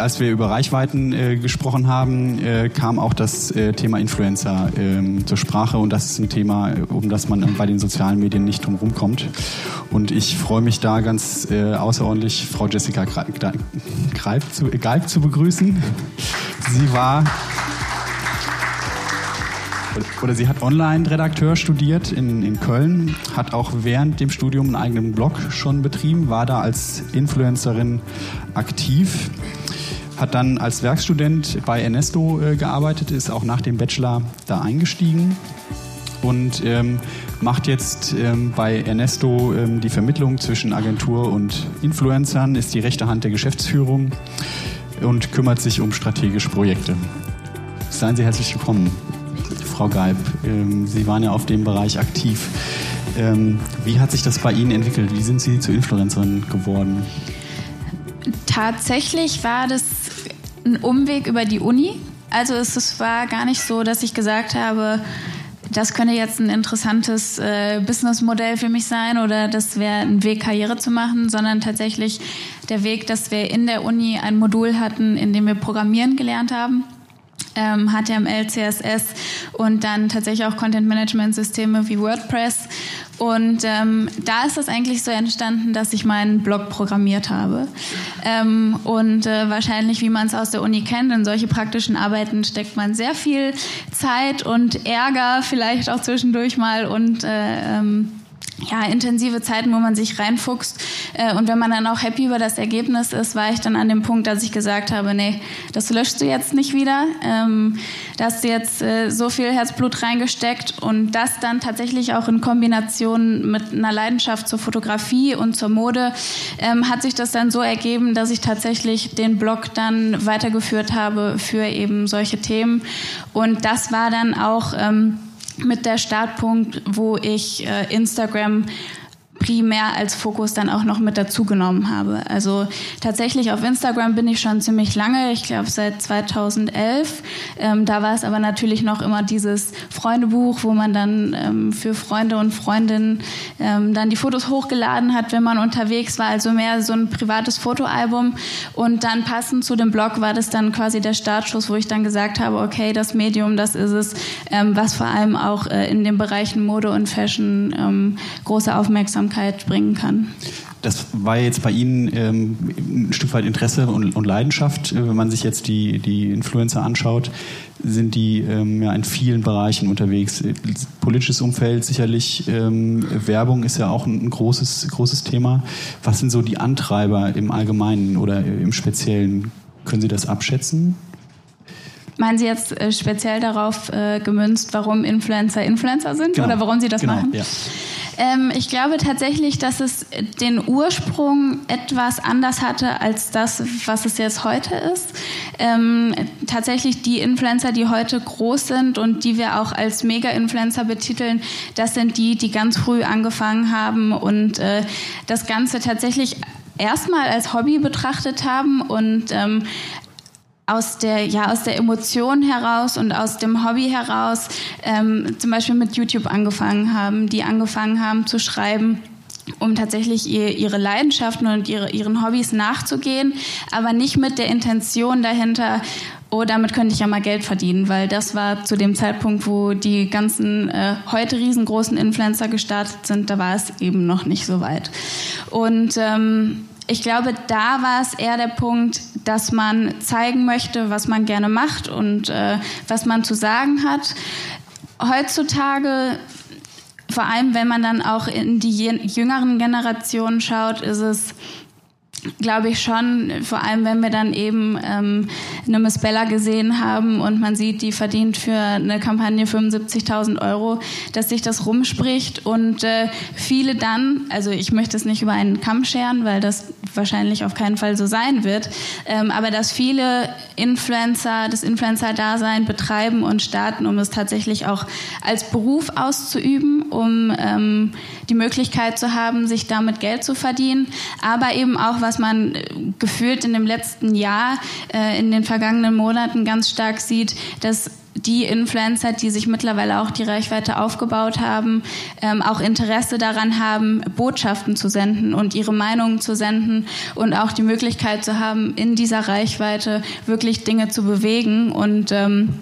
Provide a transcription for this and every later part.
als wir über Reichweiten äh, gesprochen haben, äh, kam auch das äh, Thema Influencer ähm, zur Sprache und das ist ein Thema, um das man bei den sozialen Medien nicht drum kommt. Und ich freue mich da ganz äh, außerordentlich, Frau Jessica Greif zu, Galb zu begrüßen. Sie war oder sie hat Online-Redakteur studiert in, in Köln, hat auch während dem Studium einen eigenen Blog schon betrieben, war da als Influencerin aktiv, hat dann als Werkstudent bei Ernesto äh, gearbeitet, ist auch nach dem Bachelor da eingestiegen und ähm, macht jetzt ähm, bei Ernesto ähm, die Vermittlung zwischen Agentur und Influencern, ist die rechte Hand der Geschäftsführung und kümmert sich um strategische Projekte. Seien Sie herzlich willkommen. Frau Geib. Ähm, Sie waren ja auf dem Bereich aktiv. Ähm, wie hat sich das bei Ihnen entwickelt? Wie sind Sie zur Influencerin geworden? Tatsächlich war das ein Umweg über die Uni. Also es, war gar nicht so, dass ich gesagt habe, das könnte jetzt ein interessantes äh, Businessmodell für mich sein oder das wäre ein Weg, Karriere zu machen, sondern tatsächlich der Weg, dass wir in der Uni ein Modul hatten, in dem wir Programmieren gelernt haben ähm, HTML, CSS und dann tatsächlich auch Content-Management-Systeme wie WordPress. Und ähm, da ist es eigentlich so entstanden, dass ich meinen Blog programmiert habe. Ähm, und äh, wahrscheinlich, wie man es aus der Uni kennt, in solche praktischen Arbeiten steckt man sehr viel Zeit und Ärger, vielleicht auch zwischendurch mal und äh, ähm, ja, intensive Zeiten, wo man sich reinfuchst. Äh, und wenn man dann auch happy über das Ergebnis ist, war ich dann an dem Punkt, dass ich gesagt habe, nee, das löschst du jetzt nicht wieder. Ähm, da hast du jetzt äh, so viel Herzblut reingesteckt und das dann tatsächlich auch in Kombination mit einer Leidenschaft zur Fotografie und zur Mode, ähm, hat sich das dann so ergeben, dass ich tatsächlich den Blog dann weitergeführt habe für eben solche Themen. Und das war dann auch... Mit der Startpunkt, wo ich äh, Instagram primär als Fokus dann auch noch mit dazu genommen habe. Also tatsächlich auf Instagram bin ich schon ziemlich lange, ich glaube seit 2011. Ähm, da war es aber natürlich noch immer dieses Freundebuch, wo man dann ähm, für Freunde und Freundinnen ähm, dann die Fotos hochgeladen hat, wenn man unterwegs war. Also mehr so ein privates Fotoalbum. Und dann passend zu dem Blog war das dann quasi der Startschuss, wo ich dann gesagt habe, okay, das Medium, das ist es, ähm, was vor allem auch äh, in den Bereichen Mode und Fashion ähm, große Aufmerksamkeit Aufmerksamkeit bringen kann. Das war jetzt bei Ihnen ähm, ein Stück weit Interesse und, und, Leidenschaft. Wenn man sich jetzt die, die Influencer anschaut, sind die ähm, ja in vielen Bereichen unterwegs. Politisches Umfeld sicherlich, ähm, Werbung ist ja auch ein großes, großes Thema. Was sind so die Antreiber im Allgemeinen oder im Speziellen? Können Sie das abschätzen? Meinen Sie jetzt äh, speziell darauf äh, gemünzt, warum Influencer Influencer sind genau. oder warum Sie das genau, machen? Ja. Ähm, ich glaube tatsächlich, dass es den Ursprung etwas anders hatte als das, was es jetzt heute ist. Ähm, tatsächlich die Influencer, die heute groß sind und die wir auch als Mega-Influencer betiteln, das sind die, die ganz früh angefangen haben und äh, das Ganze tatsächlich erstmal als Hobby betrachtet haben und ähm, aus der, ja, aus der Emotion heraus und aus dem Hobby heraus ähm, zum Beispiel mit YouTube angefangen haben, die angefangen haben zu schreiben um tatsächlich ihr, ihre Leidenschaften und ihre, ihren Hobbys nachzugehen, aber nicht mit der Intention dahinter, oh, damit könnte ich ja mal Geld verdienen, weil das war zu dem Zeitpunkt, wo die ganzen äh, heute riesengroßen Influencer gestartet sind, da war es eben noch nicht so weit. Und ähm, ich glaube, da war es eher der Punkt, dass man zeigen möchte, was man gerne macht und äh, was man zu sagen hat. Heutzutage, vor allem wenn man dann auch in die jüngeren Generationen schaut, ist es glaube ich schon, vor allem wenn wir dann eben ähm, eine Miss Bella gesehen haben und man sieht, die verdient für eine Kampagne 75.000 Euro, dass sich das rumspricht. Und äh, viele dann, also ich möchte es nicht über einen Kamm scheren, weil das wahrscheinlich auf keinen Fall so sein wird, ähm, aber dass viele Influencer das Influencer-Dasein betreiben und starten, um es tatsächlich auch als Beruf auszuüben, um ähm, die Möglichkeit zu haben, sich damit Geld zu verdienen, aber eben auch, was man äh, gefühlt in dem letzten Jahr, äh, in den vergangenen Monaten ganz stark sieht, dass die Influencer, die sich mittlerweile auch die Reichweite aufgebaut haben, ähm, auch Interesse daran haben, Botschaften zu senden und ihre Meinungen zu senden und auch die Möglichkeit zu haben, in dieser Reichweite wirklich Dinge zu bewegen und ähm,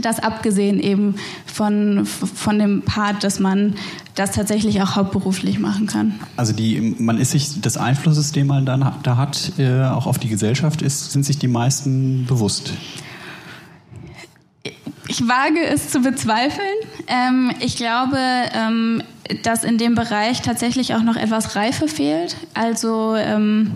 das abgesehen eben von, von dem Part, dass man das tatsächlich auch hauptberuflich machen kann. Also die, man ist sich des Einflusses, den man dann da hat, äh, auch auf die Gesellschaft, ist, sind sich die meisten bewusst. Ich wage es zu bezweifeln. Ähm, ich glaube, ähm, dass in dem Bereich tatsächlich auch noch etwas Reife fehlt. Also ähm,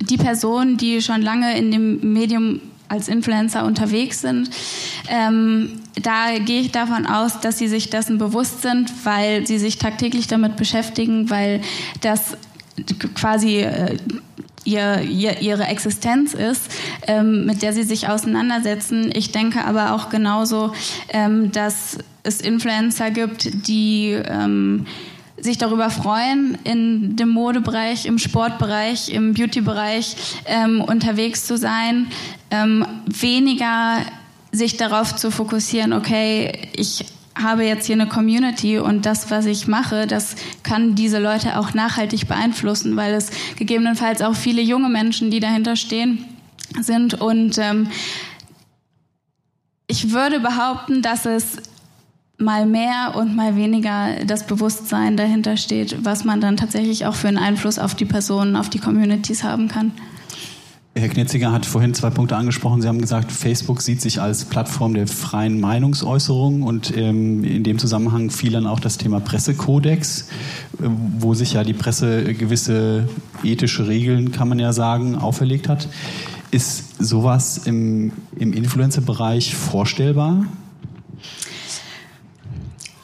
die Personen, die schon lange in dem Medium als Influencer unterwegs sind, ähm, da gehe ich davon aus, dass sie sich dessen bewusst sind, weil sie sich tagtäglich damit beschäftigen, weil das quasi äh, ihr, ihr, ihre Existenz ist, ähm, mit der sie sich auseinandersetzen. Ich denke aber auch genauso, ähm, dass es Influencer gibt, die ähm, sich darüber freuen, in dem Modebereich, im Sportbereich, im Beautybereich ähm, unterwegs zu sein, ähm, weniger sich darauf zu fokussieren, okay, ich habe jetzt hier eine Community und das, was ich mache, das kann diese Leute auch nachhaltig beeinflussen, weil es gegebenenfalls auch viele junge Menschen, die dahinter stehen, sind. Und ähm, ich würde behaupten, dass es mal mehr und mal weniger das Bewusstsein dahinter steht, was man dann tatsächlich auch für einen Einfluss auf die Personen, auf die Communities haben kann. Herr Knetziger hat vorhin zwei Punkte angesprochen. Sie haben gesagt, Facebook sieht sich als Plattform der freien Meinungsäußerung und ähm, in dem Zusammenhang fiel dann auch das Thema Pressekodex, äh, wo sich ja die Presse gewisse ethische Regeln, kann man ja sagen, auferlegt hat. Ist sowas im, im Influencer-Bereich vorstellbar?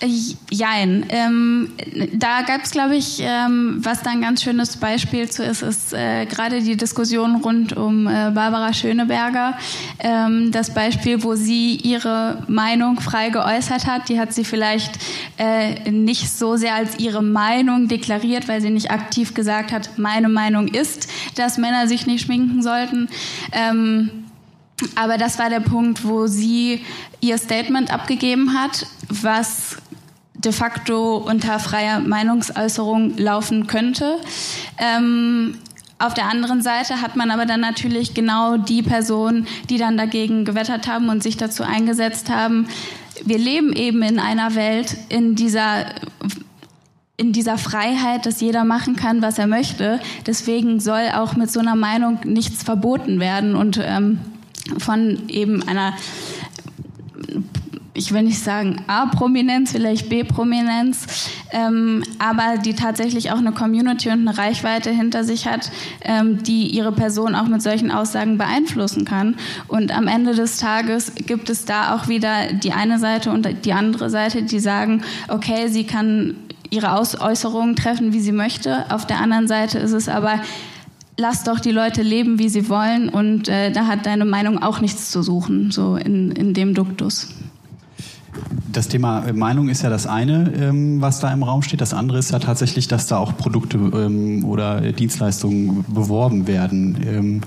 Jein. Ähm, da gab es, glaube ich, ähm, was da ein ganz schönes Beispiel zu ist, ist äh, gerade die Diskussion rund um äh, Barbara Schöneberger. Ähm, das Beispiel, wo sie ihre Meinung frei geäußert hat, die hat sie vielleicht äh, nicht so sehr als ihre Meinung deklariert, weil sie nicht aktiv gesagt hat, meine Meinung ist, dass Männer sich nicht schminken sollten. Ähm, aber das war der Punkt, wo sie ihr Statement abgegeben hat, was de facto unter freier Meinungsäußerung laufen könnte. Ähm, auf der anderen Seite hat man aber dann natürlich genau die Personen, die dann dagegen gewettert haben und sich dazu eingesetzt haben. Wir leben eben in einer Welt, in dieser in dieser Freiheit, dass jeder machen kann, was er möchte. Deswegen soll auch mit so einer Meinung nichts verboten werden und ähm, von eben einer ich will nicht sagen A-Prominenz, vielleicht B-Prominenz, ähm, aber die tatsächlich auch eine Community und eine Reichweite hinter sich hat, ähm, die ihre Person auch mit solchen Aussagen beeinflussen kann. Und am Ende des Tages gibt es da auch wieder die eine Seite und die andere Seite, die sagen, okay, sie kann ihre Äußerungen treffen, wie sie möchte. Auf der anderen Seite ist es aber lass doch die Leute leben, wie sie wollen und äh, da hat deine Meinung auch nichts zu suchen, so in, in dem Duktus das Thema äh, Meinung ist ja das eine, ähm, was da im Raum steht. Das andere ist ja tatsächlich, dass da auch Produkte ähm, oder Dienstleistungen beworben werden. Ähm,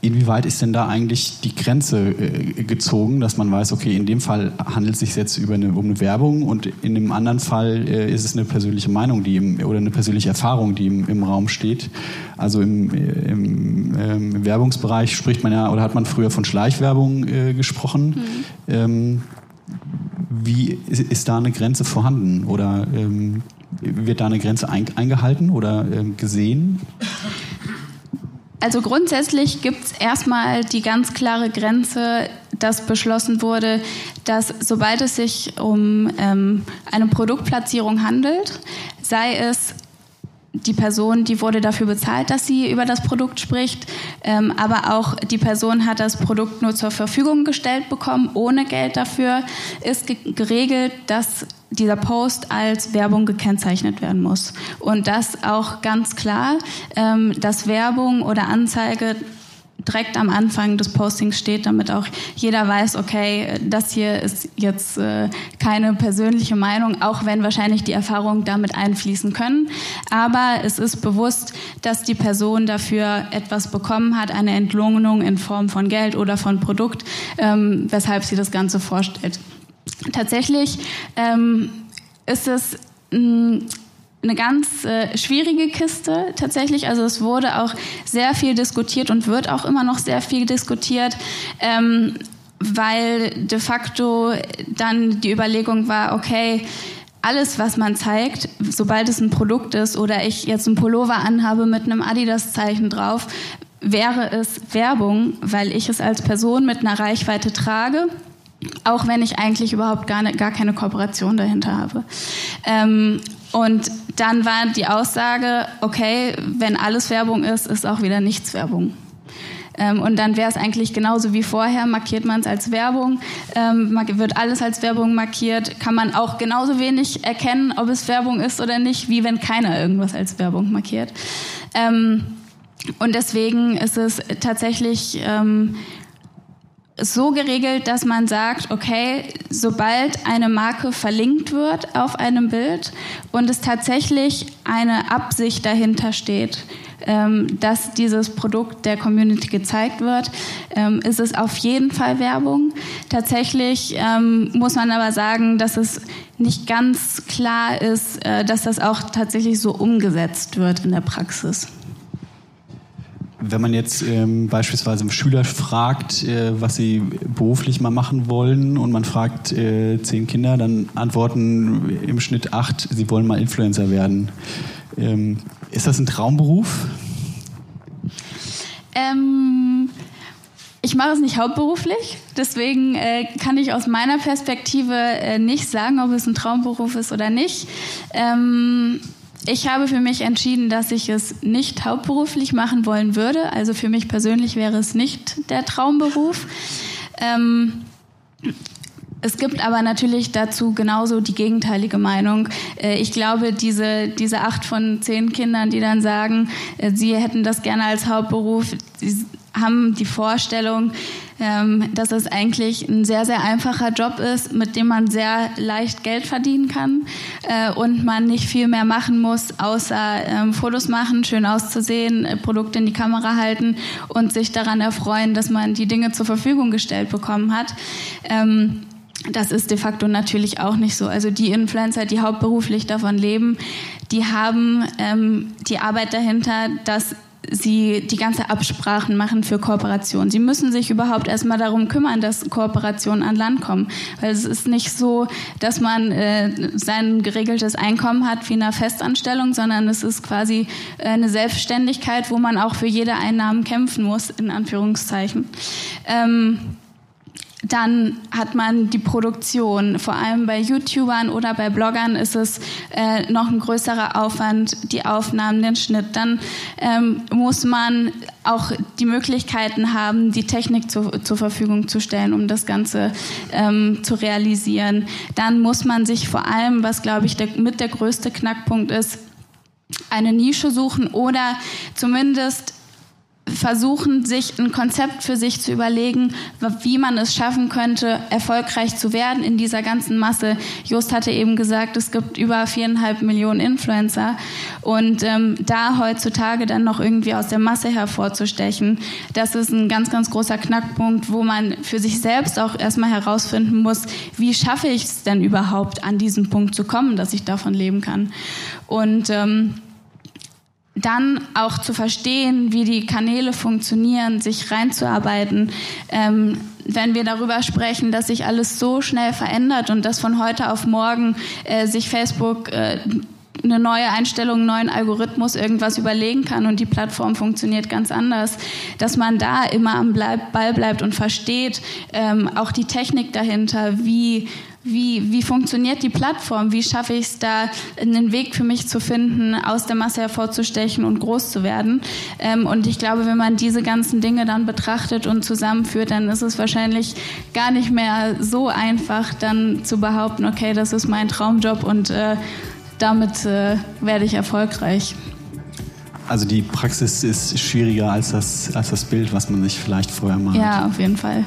inwieweit ist denn da eigentlich die Grenze äh, gezogen, dass man weiß, okay, in dem Fall handelt es sich jetzt über eine, um eine Werbung und in dem anderen Fall äh, ist es eine persönliche Meinung, die im, oder eine persönliche Erfahrung, die im, im Raum steht. Also im, im, im, Werbungsbereich spricht man ja oder hat man früher von Schleichwerbung äh, gesprochen. Mhm. Wie ist da eine Grenze vorhanden oder ähm, wird da eine Grenze eingehalten oder ähm, gesehen? Also grundsätzlich gibt es erstmal die ganz klare Grenze, dass beschlossen wurde, dass sobald es sich um ähm, eine Produktplatzierung handelt, sei es die Person, die wurde dafür bezahlt, dass sie über das Produkt spricht, ähm, aber auch die Person hat das Produkt nur zur Verfügung gestellt bekommen, ohne Geld dafür, ist geregelt, dass dieser Post als Werbung gekennzeichnet werden muss. Und das auch ganz klar, ähm, dass Werbung oder Anzeige direkt am Anfang des Postings steht, damit auch jeder weiß, okay, das hier ist jetzt äh, keine persönliche Meinung, auch wenn wahrscheinlich die Erfahrungen damit einfließen können. Aber es ist bewusst, dass die Person dafür etwas bekommen hat, eine Entlohnung in Form von Geld oder von Produkt, ähm, weshalb sie das Ganze vorstellt. Tatsächlich ähm, ist es mh, eine ganz äh, schwierige Kiste tatsächlich. Also es wurde auch sehr viel diskutiert und wird auch immer noch sehr viel diskutiert. Ähm, weil de facto dann die Überlegung war, okay, alles, was man zeigt, sobald es ein Produkt ist oder ich jetzt ein Pullover anhabe mit einem Adidas-Zeichen drauf, wäre es Werbung, weil ich es als Person mit einer Reichweite trage, auch wenn ich eigentlich überhaupt gar, ne, gar keine Kooperation dahinter habe. Ähm, und dann war die Aussage, okay, wenn alles Werbung ist, ist auch wieder nichts Werbung. Ähm, und dann wäre es eigentlich genauso wie vorher, markiert man es als Werbung, ähm, wird alles als Werbung markiert, kann man auch genauso wenig erkennen, ob es Werbung ist oder nicht, wie wenn keiner irgendwas als Werbung markiert. Ähm, und deswegen ist es tatsächlich ähm, so geregelt, dass man sagt, okay, sobald eine Marke verlinkt wird auf einem Bild und es tatsächlich eine Absicht dahinter steht, ähm, dass dieses Produkt der Community gezeigt wird, ähm, ist es auf jeden Fall Werbung. Tatsächlich ähm, muss man aber sagen, dass es nicht ganz klar ist, äh, dass das auch tatsächlich so umgesetzt wird in der Praxis. Wenn man jetzt ähm, beispielsweise Schüler fragt, äh, was sie beruflich mal machen wollen und man fragt äh, zehn Kinder, dann antworten im Schnitt acht, sie wollen mal Influencer werden. Ähm, ist das ein Traumberuf? Ähm, ich mache es nicht hauptberuflich, deswegen äh, kann ich aus meiner Perspektive äh, nicht sagen, ob es ein Traumberuf ist oder nicht. Ich habe für mich entschieden, dass ich es nicht hauptberuflich machen wollen würde. Also für mich persönlich wäre es nicht der Traumberuf. Ähm, es gibt aber natürlich dazu genauso die gegenteilige Meinung. Äh, ich glaube, diese, diese acht von zehn Kindern, die dann sagen, äh, sie hätten das gerne als Hauptberuf, haben die Vorstellung, dass es eigentlich ein sehr, sehr einfacher Job ist, mit dem man sehr leicht Geld verdienen kann äh, und man nicht viel mehr machen muss, außer ähm, Fotos machen, schön auszusehen, Produkte in die Kamera halten und sich daran erfreuen, dass man die Dinge zur Verfügung gestellt bekommen hat. Ähm, das ist de facto natürlich auch nicht so. Also die Influencer, die hauptberuflich davon leben, die haben ähm, die Arbeit dahinter, dass sie die ganze Absprachen machen für Kooperationen. Sie müssen sich überhaupt erstmal darum kümmern, dass Kooperationen an Land kommen. Weil es ist nicht so, dass man äh, sein geregeltes Einkommen hat wie in einer Festanstellung, sondern es ist quasi äh, eine Selbstständigkeit, wo man auch für jede Einnahmen kämpfen muss, in Anführungszeichen. Ähm, dann hat man die Produktion. Vor allem bei YouTubern oder bei Bloggern ist es äh, noch ein größerer Aufwand, die Aufnahmen, den Schnitt. Dann ähm, muss man auch die Möglichkeiten haben, die Technik zu, zur Verfügung zu stellen, um das Ganze ähm, zu realisieren. Dann muss man sich vor allem, was glaube ich der, mit der größte Knackpunkt ist, eine Nische suchen oder zumindest versuchen, sich ein Konzept für sich zu überlegen, wie man es schaffen könnte, erfolgreich zu werden in dieser ganzen Masse. Just hatte eben gesagt, es gibt über viereinhalb Millionen Influencer und ähm, da heutzutage dann noch irgendwie aus der Masse hervorzustechen, das ist ein ganz, ganz großer Knackpunkt, wo man für sich selbst auch erstmal herausfinden muss, wie schaffe ich es denn überhaupt, an diesen Punkt zu kommen, dass ich davon leben kann. Und ähm, dann auch zu verstehen, wie die Kanäle funktionieren, sich reinzuarbeiten. Ähm, wenn wir darüber sprechen, dass sich alles so schnell verändert und dass von heute auf morgen äh, sich Facebook äh, eine neue Einstellung, einen neuen Algorithmus irgendwas überlegen kann und die Plattform funktioniert ganz anders, dass man da immer am Ball bleibt und versteht ähm, auch die Technik dahinter, wie wie, wie funktioniert die Plattform? Wie schaffe ich es da, einen Weg für mich zu finden, aus der Masse hervorzustechen und groß zu werden? Ähm, und ich glaube, wenn man diese ganzen Dinge dann betrachtet und zusammenführt, dann ist es wahrscheinlich gar nicht mehr so einfach, dann zu behaupten, okay, das ist mein Traumjob und äh, damit äh, werde ich erfolgreich. Also die Praxis ist schwieriger als das, als das Bild, was man sich vielleicht vorher malt. Ja, auf jeden Fall.